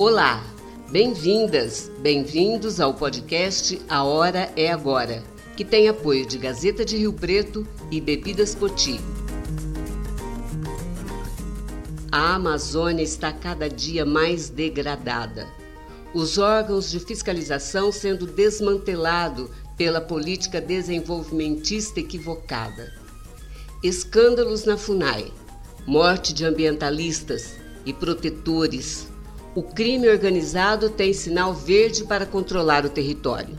Olá, bem-vindas, bem-vindos ao podcast A Hora é Agora, que tem apoio de Gazeta de Rio Preto e Bebidas Poti. A Amazônia está cada dia mais degradada. Os órgãos de fiscalização sendo desmantelados pela política desenvolvimentista equivocada. Escândalos na FUNAI, morte de ambientalistas e protetores. O crime organizado tem sinal verde para controlar o território.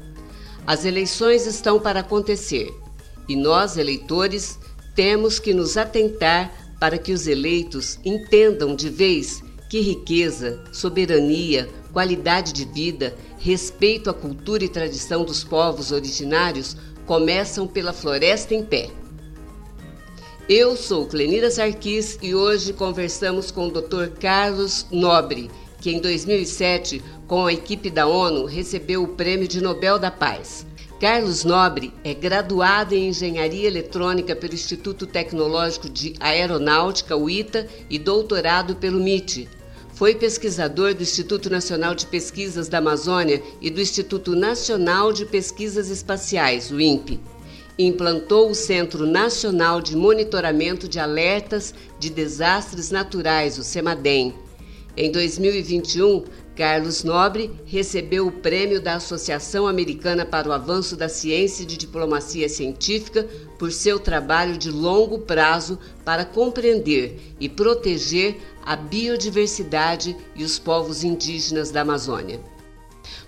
As eleições estão para acontecer e nós, eleitores, temos que nos atentar para que os eleitos entendam de vez que riqueza, soberania, qualidade de vida, respeito à cultura e tradição dos povos originários começam pela floresta em pé. Eu sou Clenira Sarquis e hoje conversamos com o Dr. Carlos Nobre, que em 2007, com a equipe da ONU, recebeu o Prêmio de Nobel da Paz. Carlos Nobre é graduado em Engenharia Eletrônica pelo Instituto Tecnológico de Aeronáutica, ITA, e doutorado pelo MIT. Foi pesquisador do Instituto Nacional de Pesquisas da Amazônia e do Instituto Nacional de Pesquisas Espaciais, o INPE. Implantou o Centro Nacional de Monitoramento de Alertas de Desastres Naturais, o CEMADEM. Em 2021, Carlos Nobre recebeu o prêmio da Associação Americana para o Avanço da Ciência e de Diplomacia Científica por seu trabalho de longo prazo para compreender e proteger a biodiversidade e os povos indígenas da Amazônia.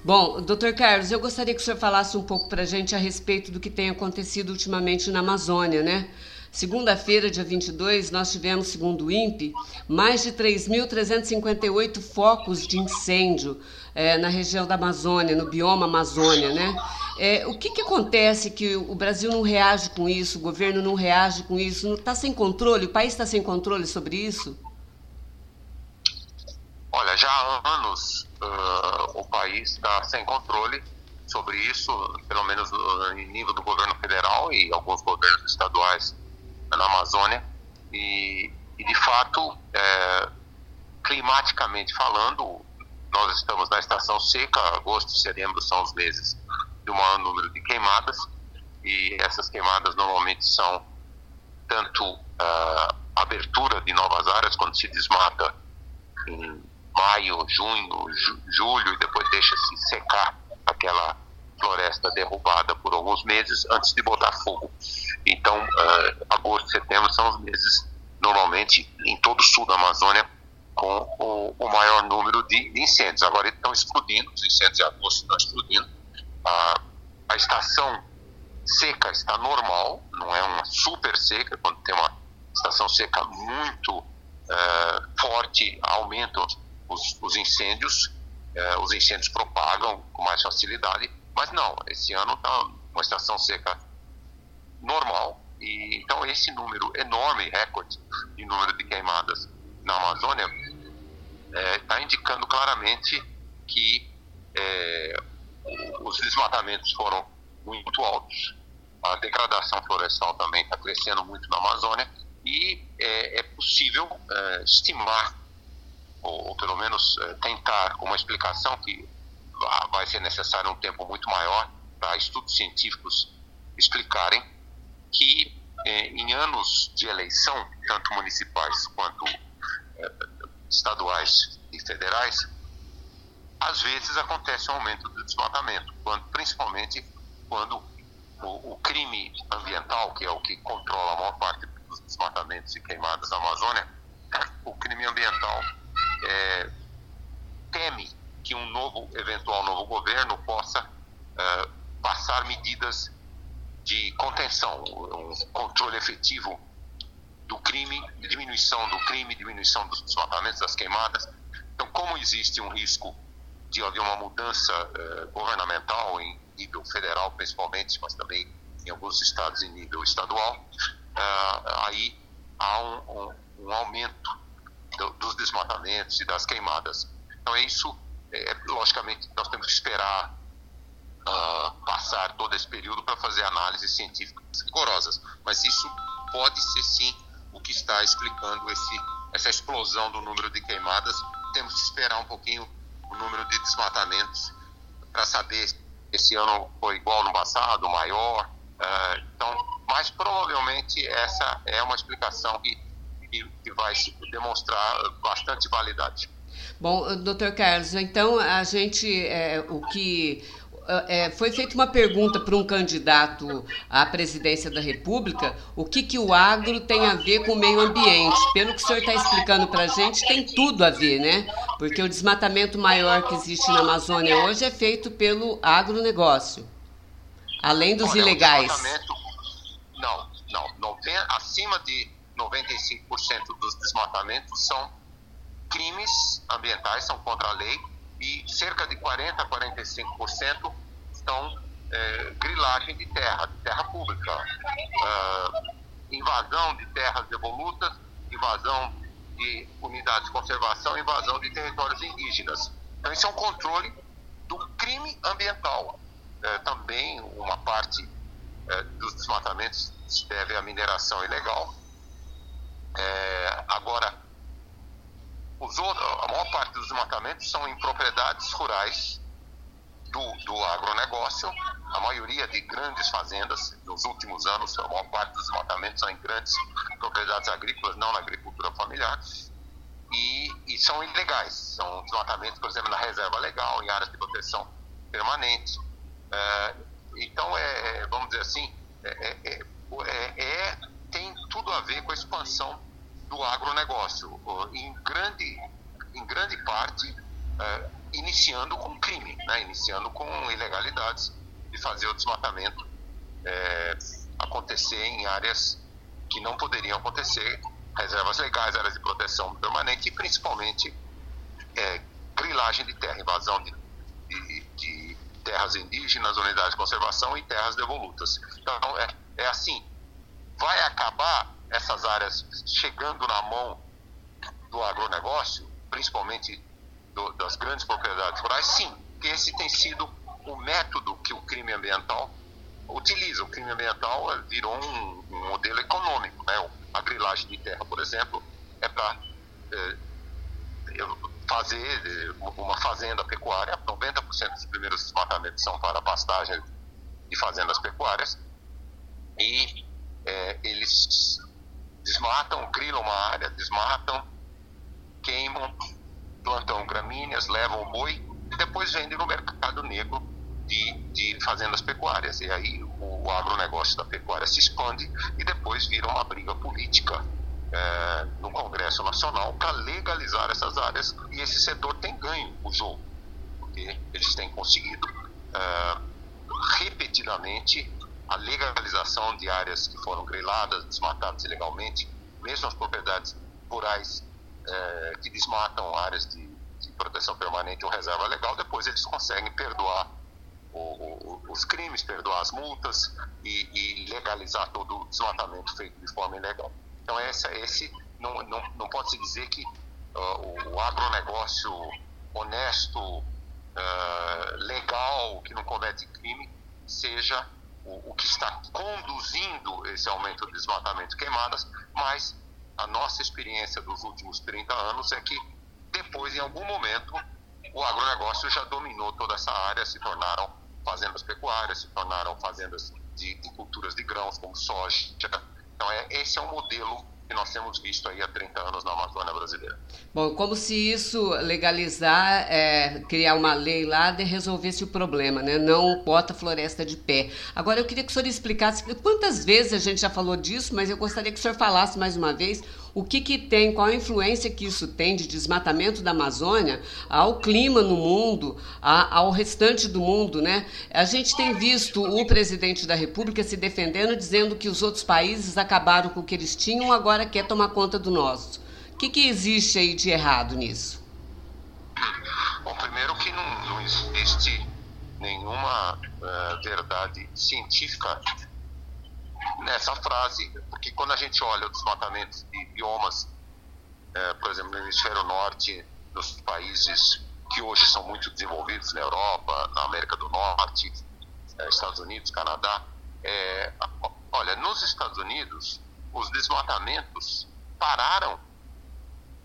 Bom, doutor Carlos, eu gostaria que o senhor falasse um pouco para a gente a respeito do que tem acontecido ultimamente na Amazônia, né? Segunda-feira, dia 22, nós tivemos, segundo o INPE, mais de 3.358 focos de incêndio é, na região da Amazônia, no bioma Amazônia, né? É, o que, que acontece que o Brasil não reage com isso, o governo não reage com isso? Está sem controle? O país está sem controle sobre isso? Olha, já há anos uh, o país está sem controle sobre isso, pelo menos no, nível do governo federal e alguns governos estaduais na Amazônia e, e de fato, é, climaticamente falando, nós estamos na estação seca, agosto e setembro são os meses de um maior número de queimadas e essas queimadas normalmente são tanto uh, abertura de novas áreas, quando se desmata em maio, junho, ju julho e depois deixa-se secar aquela floresta derrubada por alguns meses antes de botar fogo. Então, uh, agosto setembro são os meses, normalmente, em todo o sul da Amazônia, com o, o maior número de, incêndios. Agora eles estão explodindo, os incêndios de agosto estão explodindo. Uh, a estação seca está normal, não é uma super seca, quando tem uma estação seca muito uh, forte, aumentam os, os incêndios, uh, os incêndios propagam com mais facilidade, mas não, esse ano está uma estação seca normal. E, então, esse número enorme, recorde de número de queimadas na Amazônia, está é, indicando claramente que é, os desmatamentos foram muito altos. A degradação florestal também está crescendo muito na Amazônia e é, é possível é, estimar, ou, ou, pelo menos é, tentar uma explicação que vai ser necessário um tempo muito maior para estudos científicos explicarem que eh, em anos de eleição, tanto municipais quanto eh, estaduais e federais, às vezes acontece um aumento do desmatamento, quando, principalmente quando o, o, crime ambiental, que é o que controla a maior parte dos desmatamentos e queimadas na Amazônia, o crime ambiental é, teme que um novo, eventual novo governo possa é, passar medidas de contenção, um controle efetivo do crime, diminuição do crime, diminuição dos desmatamentos, das queimadas. Então, como existe um risco de haver uma mudança eh, governamental em nível federal, principalmente, mas também em alguns estados em nível estadual, eh, aí há um, um, um aumento do, dos desmatamentos e das queimadas. Então, é isso, é, logicamente, nós temos que esperar uh, passar todo esse período para fazer análises científicas rigorosas. Mas isso pode ser sim o que está explicando esse, essa explosão do número de queimadas. Temos que esperar um pouquinho o número de desmatamentos para saber se esse ano foi igual no passado, maior. Uh, então, mas provavelmente essa é uma explicação que, que, que vai demonstrar bastante validade. Bom, doutor Carlos, então a gente, é, o que é, foi feita uma pergunta para um candidato à presidência da República, o que, que o agro tem a ver com o meio ambiente. Pelo que o senhor está explicando para a gente, tem tudo a ver, né? Porque o desmatamento maior que existe na Amazônia hoje é feito pelo agronegócio, além dos Olha, ilegais. Não, não, não tem, acima de 95% dos desmatamentos são crimes ambientais, são contra a lei, e cerca de 40% a 45% são é, grilagem de terra, de terra pública, uh, invasão de terras devolutas, invasão de unidades de conservação, invasão de territórios indígenas. Então, isso é um controle do crime ambiental. É, também uma parte é, dos desmatamentos se deve à mineração ilegal. É, agora, os outros, a maior parte dos desmatamentos são em propriedades rurais do, do agronegócio, a maioria de grandes fazendas, nos últimos anos, a maior parte dos desmatamentos são em grandes propriedades agrícolas, não na agricultura familiar, e, e são ilegais. São desmatamentos, por exemplo, na reserva legal, em áreas de proteção permanente. É, então, é, é vamos dizer assim, é, é, é, é tem tudo a ver com a expansão do agronegócio, em grande, em grande parte uh, iniciando com crime, né? iniciando com ilegalidades de fazer o desmatamento é, acontecer em áreas que não poderiam acontecer, reservas legais, áreas de proteção permanente e principalmente é, grilagem de terra, invasão de, de, de, terras indígenas, unidades de conservação e terras devolutas. Então, é, é assim, vai acabar essas áreas chegando na mão do agronegócio, principalmente do, das grandes propriedades rurais, sim, esse tem sido o método que o crime ambiental utiliza. O crime ambiental virou um, um modelo econômico. Né? A grilagem de terra, por exemplo, é para é, fazer é, uma fazenda pecuária. 90% dos primeiros desmatamentos são para pastagem de fazendas pecuárias. E é, eles desmatam, grilam uma área, desmatam, queimam, plantam gramíneas, levam o boi e depois vendem no mercado negro de, de fazendas pecuárias. E aí o, o agronegócio da pecuária se expande e depois vira uma briga política é, no Congresso Nacional para legalizar essas áreas e esse setor tem ganho o jogo, porque eles têm conseguido é, repetidamente a legalização de áreas que foram griladas, desmatadas ilegalmente, mesmo as propriedades rurais é, que desmatam áreas de, de, proteção permanente ou reserva legal, depois eles conseguem perdoar o, o, os crimes, perdoar as multas e, e, legalizar todo o desmatamento feito de forma ilegal. Então, essa, esse não, não, não pode-se dizer que uh, o agronegócio honesto, uh, legal, que não comete crime, seja o, o que está conduzindo esse aumento de desmatamento e queimadas, mas a nossa experiência dos últimos 30 anos é que depois, em algum momento, o agronegócio já dominou toda essa área, se tornaram fazendas pecuárias, se tornaram fazendas de, de culturas de grãos, como soja. Então, é, esse é um modelo que nós temos visto aí há 30 anos na Amazônia brasileira. Bom, como se isso legalizar, é, criar uma lei lá, de resolvesse o problema, né? Não bota floresta de pé. Agora, eu queria que o senhor explicasse quantas vezes a gente já falou disso, mas eu gostaria que o senhor falasse mais uma vez o que, que tem, qual a influência que isso tem de desmatamento da Amazônia ao clima no mundo, a, ao restante do mundo, né? A gente tem visto o presidente da República se defendendo, dizendo que os outros países acabaram com o que eles tinham, agora quer tomar conta do nosso. O que, que existe aí de errado nisso? Bom, primeiro que não, não existe nenhuma uh, verdade científica nessa frase, porque quando a gente olha o desmatamento de biomas, é, por exemplo, no hemisfério norte, dos países que hoje são muito desenvolvidos na Europa, na América do Norte, é, Estados Unidos, Canadá, é, olha, nos Estados Unidos, os desmatamentos pararam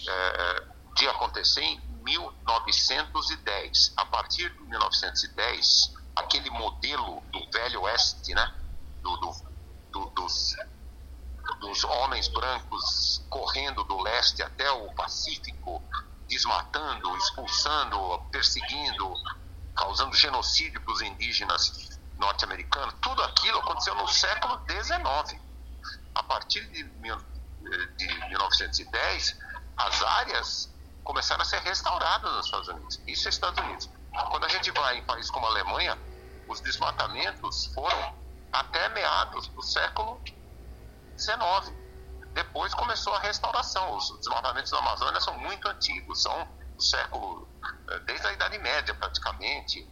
é, de acontecer em 1910. A partir de 1910, aquele modelo do Velho Oeste, né? Do, do, do, dos, dos homens brancos correndo do leste até o Pacífico, desmatando, expulsando, perseguindo, causando genocídio para os indígenas norte-americanos, tudo aquilo aconteceu no século XIX. A partir de, de 1910, as áreas começaram a ser restauradas nos Estados Unidos. Isso é Estados Unidos. Quando a gente vai em países como a Alemanha, os desmatamentos foram até meados do século XIX. Depois começou a restauração. Os desmatamentos da Amazônia são muito antigos, são do século, eh, desde a Idade Média praticamente.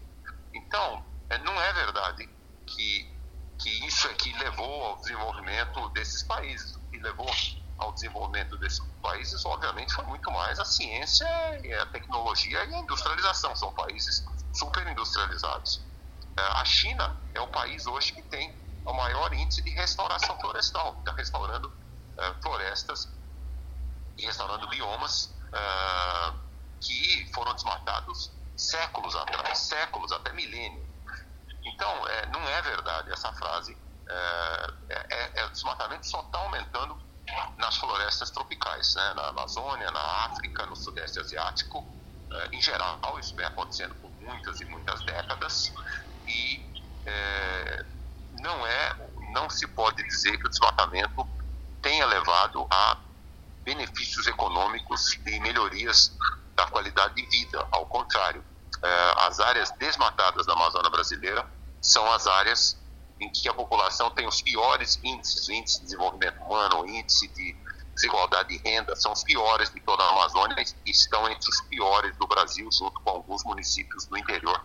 Então, eh, não é verdade que, que isso é que levou ao desenvolvimento desses países. O que levou ao desenvolvimento desses países, obviamente, foi muito mais a ciência, a tecnologia e a industrialização. São países super industrializados. Eh, a China é o país hoje que tem o maior índice de restauração florestal, está restaurando uh, florestas e restaurando biomas uh, que foram desmatados séculos atrás, séculos, até milênios. Então, é, não é verdade essa frase. É, é, é, o desmatamento só está aumentando nas florestas tropicais, né? na Amazônia, na África, no Sudeste Asiático. É, em geral, isso vem acontecendo por muitas e muitas décadas e é, não é, não se pode dizer que o desmatamento tenha levado a benefícios econômicos e melhorias da qualidade de vida. Ao contrário, é, as áreas desmatadas da Amazônia brasileira são as áreas em que a população tem os piores índices, índice de desenvolvimento humano, índice de desigualdade de renda, são os piores de toda a Amazônia e estão entre os piores do Brasil, junto com alguns municípios do interior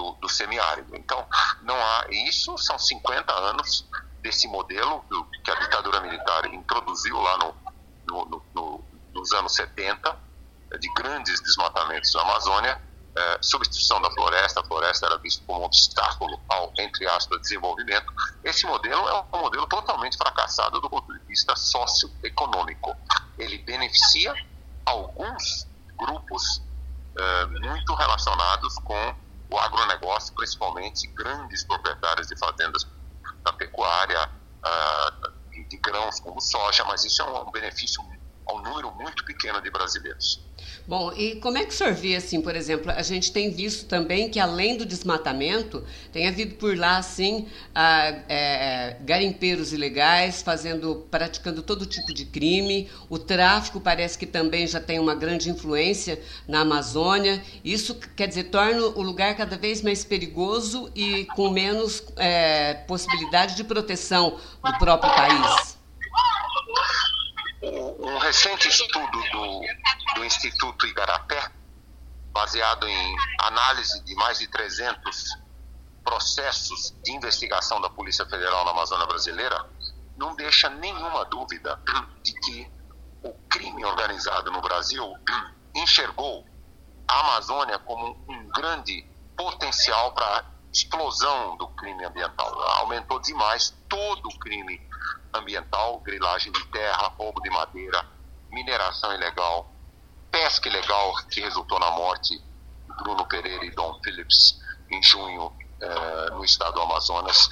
do, do semiárido. Então, não há. Isso são 50 anos desse modelo que a ditadura militar introduziu lá no, no, no, nos anos 70, de grandes desmatamentos na Amazônia, é, substituição da floresta, a floresta era vista como um obstáculo ao, entre aspas, desenvolvimento. Esse modelo é um modelo totalmente fracassado do ponto de vista socioeconômico. Ele beneficia alguns grupos é, muito relacionados com o agronegócio, principalmente grandes proprietários de fazendas da pecuária, uh, de grãos como soja, mas isso é um benefício a um número muito pequeno de brasileiros. Bom, e como é que o senhor vê, assim, por exemplo, a gente tem visto também que além do desmatamento, tem havido por lá, assim, a, é, garimpeiros ilegais, fazendo, praticando todo tipo de crime, o tráfico parece que também já tem uma grande influência na Amazônia, isso, quer dizer, torna o lugar cada vez mais perigoso e com menos é, possibilidade de proteção do próprio país um recente estudo do, do Instituto Igarapé, baseado em análise de mais de 300 processos de investigação da Polícia Federal na Amazônia Brasileira, não deixa nenhuma dúvida de que o crime organizado no Brasil enxergou a Amazônia como um grande potencial para explosão do crime ambiental. Aumentou demais todo o crime ambiental, grilagem de terra, roubo de madeira, mineração ilegal, pesca ilegal, que resultou na morte de Bruno Pereira e Dom Phillips em junho eh, no estado do Amazonas.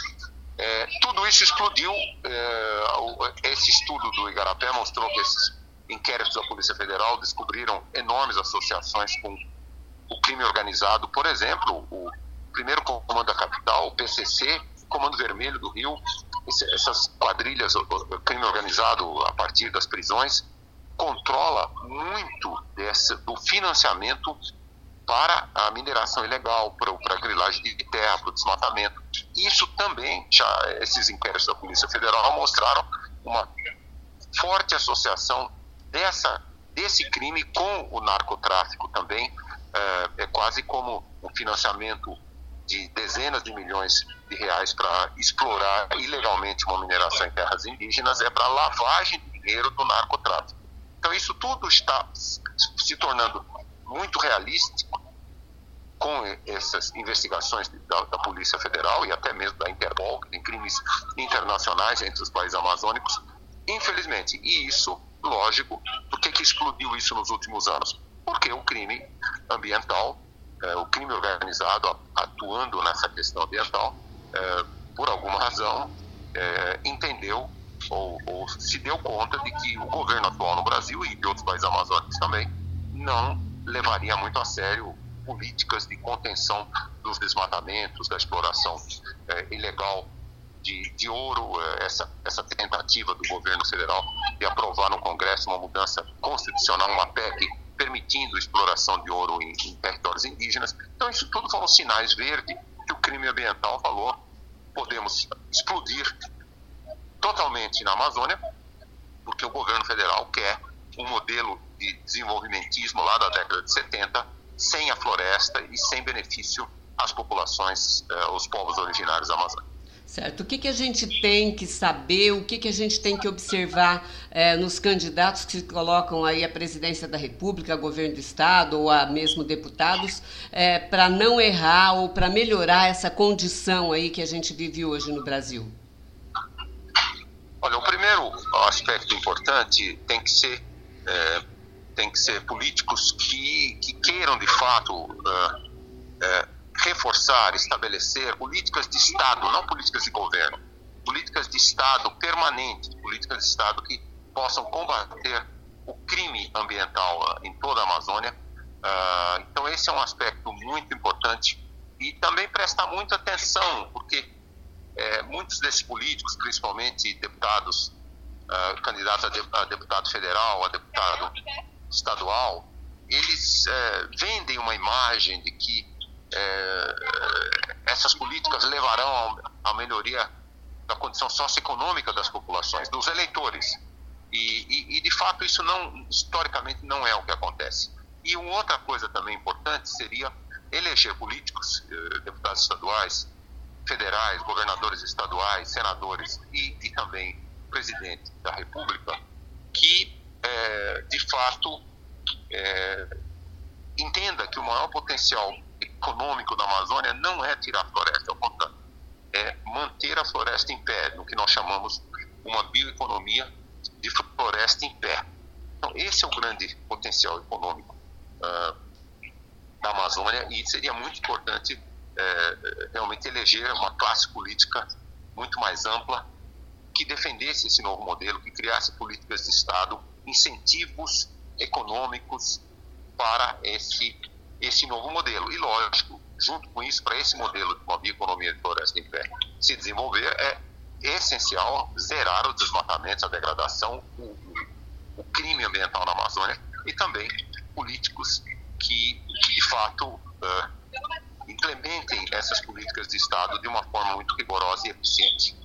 Eh, tudo isso explodiu. Eh, esse estudo do Igarapé mostrou que esses inquéritos da Polícia Federal descobriram enormes associações com o crime organizado. Por exemplo, o primeiro comando da capital, o PCC, Comando Vermelho do Rio, essas quadrilhas, o crime organizado a partir das prisões, controla muito desse, do financiamento para a mineração ilegal, para, para a grilagem de terra, para o desmatamento. Isso também, já esses inquéritos da Polícia Federal mostraram uma forte associação dessa, desse crime com o narcotráfico também. É, é quase como um financiamento de dezenas de milhões de reais para explorar ilegalmente uma mineração em terras indígenas é para lavagem de dinheiro do narcotráfico. Então isso tudo está se tornando muito realístico com essas investigações da, da, Polícia Federal e até mesmo da Interpol, que tem crimes internacionais entre os países amazônicos, infelizmente. E isso, lógico, por que, que explodiu isso nos últimos anos? porque o crime ambiental, é, o crime organizado atuando nessa questão ambiental, é, por alguma razão, é, entendeu ou, ou, se deu conta de que o governo atual no Brasil e de outros países amazônicos também não levaria muito a sério políticas de contenção dos desmatamentos, da exploração ilegal de, de ouro, essa, essa tentativa do governo federal de aprovar no Congresso uma mudança constitucional, uma PEC permitindo exploração de ouro em, em territórios indígenas. Então, isso tudo foram sinais verdes que o crime ambiental falou: podemos explodir totalmente na Amazônia, porque o governo federal quer um modelo de desenvolvimentismo lá da década de 70, sem a floresta e sem benefício às populações, eh, aos povos originários da Amazônia. Certo. O que, que a gente tem que saber, o que, que a gente tem que observar eh, nos candidatos que se colocam aí à presidência da República, governo do Estado ou a mesmo deputados, eh, para não errar ou para melhorar essa condição aí que a gente vive hoje no Brasil? Olha, o primeiro aspecto importante tem que ser é, tem que ser políticos que, que queiram de fato é, é, reforçar, estabelecer políticas de Estado, não políticas de governo, políticas de Estado permanentes, políticas de Estado que possam combater o crime ambiental em toda a Amazônia. Uh, então esse é um aspecto muito importante e também prestar muita atenção, porque é, muitos desses políticos, principalmente deputados, uh, candidatos a, de, a, deputado federal, a deputado estadual, eles é, vendem uma imagem de que é, essas políticas levarão à melhoria da condição socioeconômica das populações, dos eleitores. E, e, e, de fato isso não historicamente não é o que acontece. E uma outra coisa também importante seria eleger políticos, eh, deputados estaduais, federais, governadores estaduais, senadores e, e também presidente da República, que é, de fato é, entenda que o maior potencial econômico da Amazônia não é tirar a floresta, ao contrário, é manter a floresta em pé, no que nós chamamos uma bioeconomia de floresta em pé. Então, esse é o grande potencial econômico uh, da Amazônia e seria muito importante é, realmente eleger uma classe política muito mais ampla que defendesse esse novo modelo, que criasse políticas de Estado, incentivos econômicos para esse, esse novo modelo. E, lógico, junto com isso, para esse modelo de uma bioeconomia de floresta em pé se desenvolver, é essencial zerar os desmatamentos, a degradação, o, o, crime ambiental na Amazônia e também políticos que, de fato, uh, implementem essas políticas de Estado de uma forma muito rigorosa e eficiente.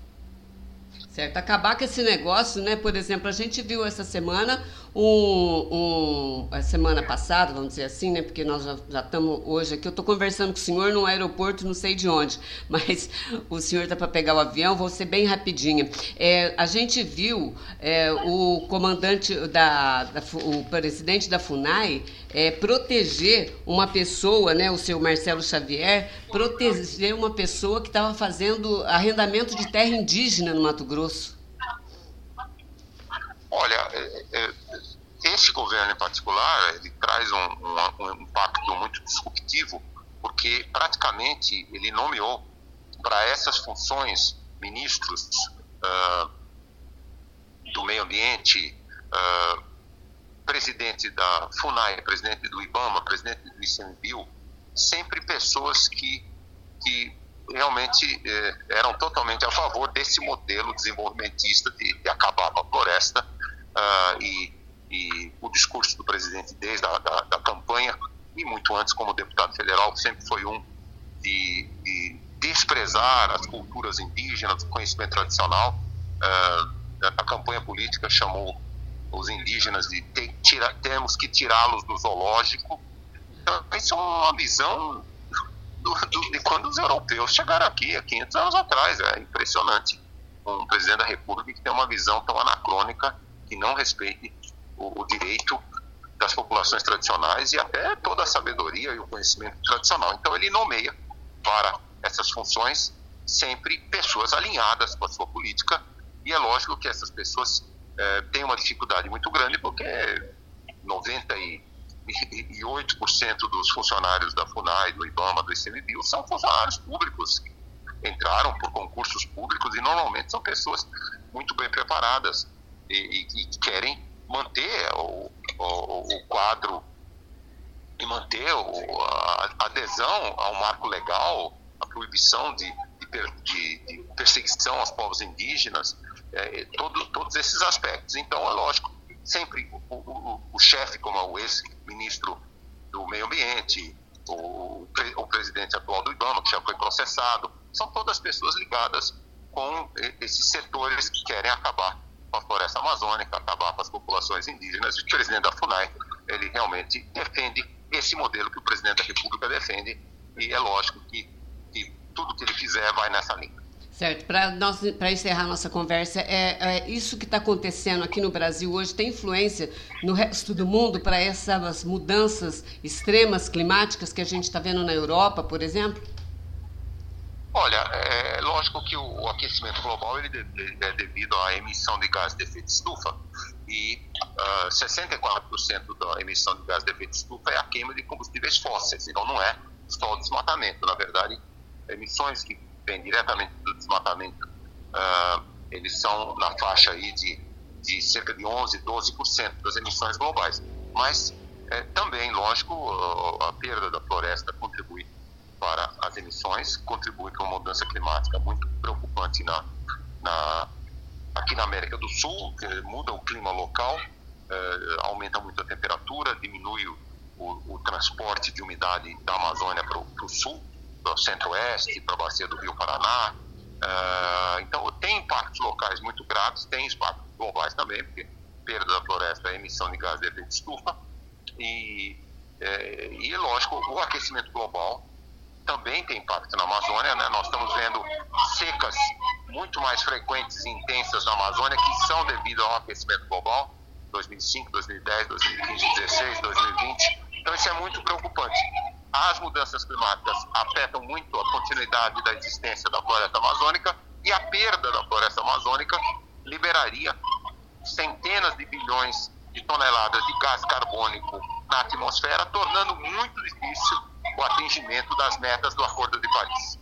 Certo, acabar com esse negócio, né? Por exemplo, a gente viu essa semana um, um, a semana passada, vamos dizer assim, né? Porque nós já estamos hoje aqui. Eu estou conversando com o senhor no aeroporto, não sei de onde, mas o senhor está para pegar o avião, vou ser bem rapidinha. É, a gente viu é, o comandante da, da, o presidente da Funai é, proteger uma pessoa, né? O seu Marcelo Xavier, proteger uma pessoa que estava fazendo arrendamento de terra indígena no Mato Grosso. Olha, é, é, esse governo em particular, ele traz um, um, um impacto muito disruptivo, porque praticamente ele nomeou para essas funções ministros uh, do meio ambiente, uh, presidente da FUNAI, presidente do IBAMA, presidente do ICMBio, sempre pessoas que, que realmente eh, eram totalmente a favor desse modelo desenvolvimentista de, de acabar com a floresta uh, e, e, o discurso do presidente desde a da, da, campanha e muito antes como deputado federal sempre foi um de, de desprezar as culturas indígenas, o conhecimento tradicional. Uh, a campanha política chamou os indígenas de ter, tira, temos que tirá-los do zoológico. Então, isso é uma visão do, do, de quando os europeus chegaram aqui há 500 anos atrás. É impressionante um presidente da República que tem uma visão tão anacrônica que não respeite o, o direito das populações tradicionais e até toda a sabedoria e o conhecimento tradicional. Então ele nomeia para essas funções sempre pessoas alinhadas com a sua política e é lógico que essas pessoas é, têm uma dificuldade muito grande porque 98% 98% dos funcionários da FUNAI, do IBAMA, do ICMBio são funcionários públicos entraram por concursos públicos e normalmente são pessoas muito bem preparadas e, e, e querem manter o, o, o, quadro e manter o, a adesão ao marco legal, a proibição de, de, de perseguição aos povos indígenas, é, todo, todos esses aspectos. Então, é lógico, sempre o, o, o chefe, como é o ex-ministro do Meio Ambiente, o, o, presidente atual do IBAMA, que já foi processado, são todas pessoas ligadas com esses setores que querem acabar com a floresta amazônica, populações indígenas. O presidente da FUNAI, ele realmente defende esse modelo que o presidente da República defende, e é lógico que, que tudo que ele fizer vai nessa linha. Certo. Para encerrar nossa conversa, é, é isso que está acontecendo aqui no Brasil hoje tem influência no resto do mundo para essas mudanças extremas climáticas que a gente está vendo na Europa, por exemplo? Olha, é lógico que o, aquecimento global ele é devido à emissão de gás de efeito de estufa. E uh, ah, 64% da emissão de gás de efeito de estufa é a queima de combustíveis fósseis, então não é só o desmatamento, na verdade, emissões que vem diretamente do desmatamento, uh, eles são na faixa aí de, de cerca de 11, 12% das emissões globais. Mas é, também, lógico, a perda da floresta contribui para as emissões, contribui para uma mudança climática muito preocupante na, na, aqui na América do Sul, muda o clima local, é, aumenta muito a temperatura, diminui o, o, o transporte de umidade da Amazônia para o sul, para o centro-oeste, para a bacia do Rio Paraná. Uh, então, tem impactos locais muito graves, tem impactos globais também, porque perda da floresta, emissão de gás de efeito estufa. E, é, e, lógico, o aquecimento global também tem impacto na Amazônia. Né? Nós estamos vendo secas muito mais frequentes e intensas na Amazônia, que são devido ao aquecimento global, 2005, 2010, 2015, 2016, 2020. Então, isso é muito preocupante as mudanças climáticas afetam muito a continuidade da existência da floresta amazônica e a perda da floresta amazônica liberaria centenas de bilhões de toneladas de gás carbônico na atmosfera, tornando muito difícil o atingimento das metas do Acordo de Paris.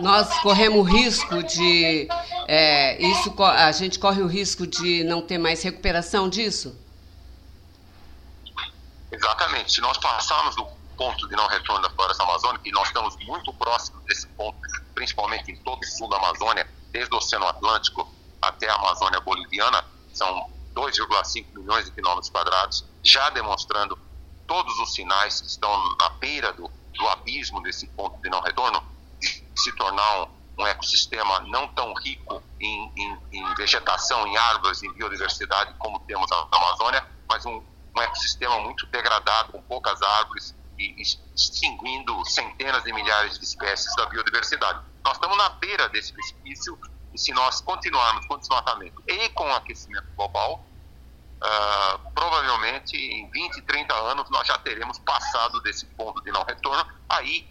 Nós corremos risco de é, isso, a gente corre o risco de não ter mais recuperação disso? Exatamente. Se nós passarmos do ponto de não retorno da floresta amazônica, e nós estamos muito próximos desse ponto, principalmente em todo o sul da Amazônia, desde o Oceano Atlântico até a Amazônia Boliviana, são 2,5 milhões de quilômetros quadrados, já demonstrando todos os sinais que estão na beira do, do abismo desse ponto de não retorno, de se tornar um, um ecossistema não tão rico em, em, em, vegetação, em árvores, em biodiversidade como temos na Amazônia, mas um, um ecossistema muito degradado, com poucas árvores, e extinguindo centenas de milhares de espécies da biodiversidade. Nós estamos na beira desse precipício e se nós continuarmos com desmatamento e com o aquecimento global, uh, provavelmente em 20, 30 anos nós já teremos passado desse ponto de não retorno. Aí,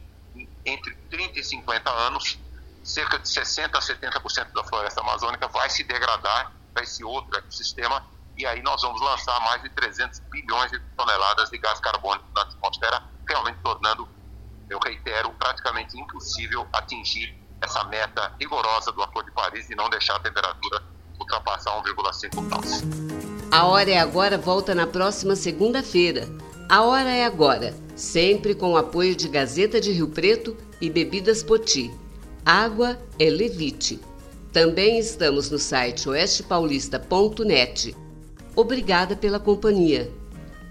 entre 30 e 50 anos, cerca de 60 a 70% da floresta amazônica vai se degradar para esse outro ecossistema e aí nós vamos lançar mais de 300 bilhões de toneladas de gás carbônico na atmosfera realmente tornando, eu reitero, praticamente impossível atingir essa meta rigorosa do Acordo de Paris e não deixar a temperatura ultrapassar 1,5 graus. A Hora é Agora volta na próxima segunda-feira. A Hora é Agora, sempre com o apoio de Gazeta de Rio Preto e Bebidas Poti. Água é Levite. Também estamos no site oestepaulista.net. Obrigada pela companhia.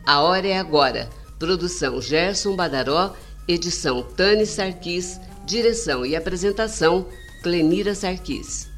A Hora é Agora Produção Gerson Badaró, edição Tani Sarquis, direção e apresentação Clenira Sarquis.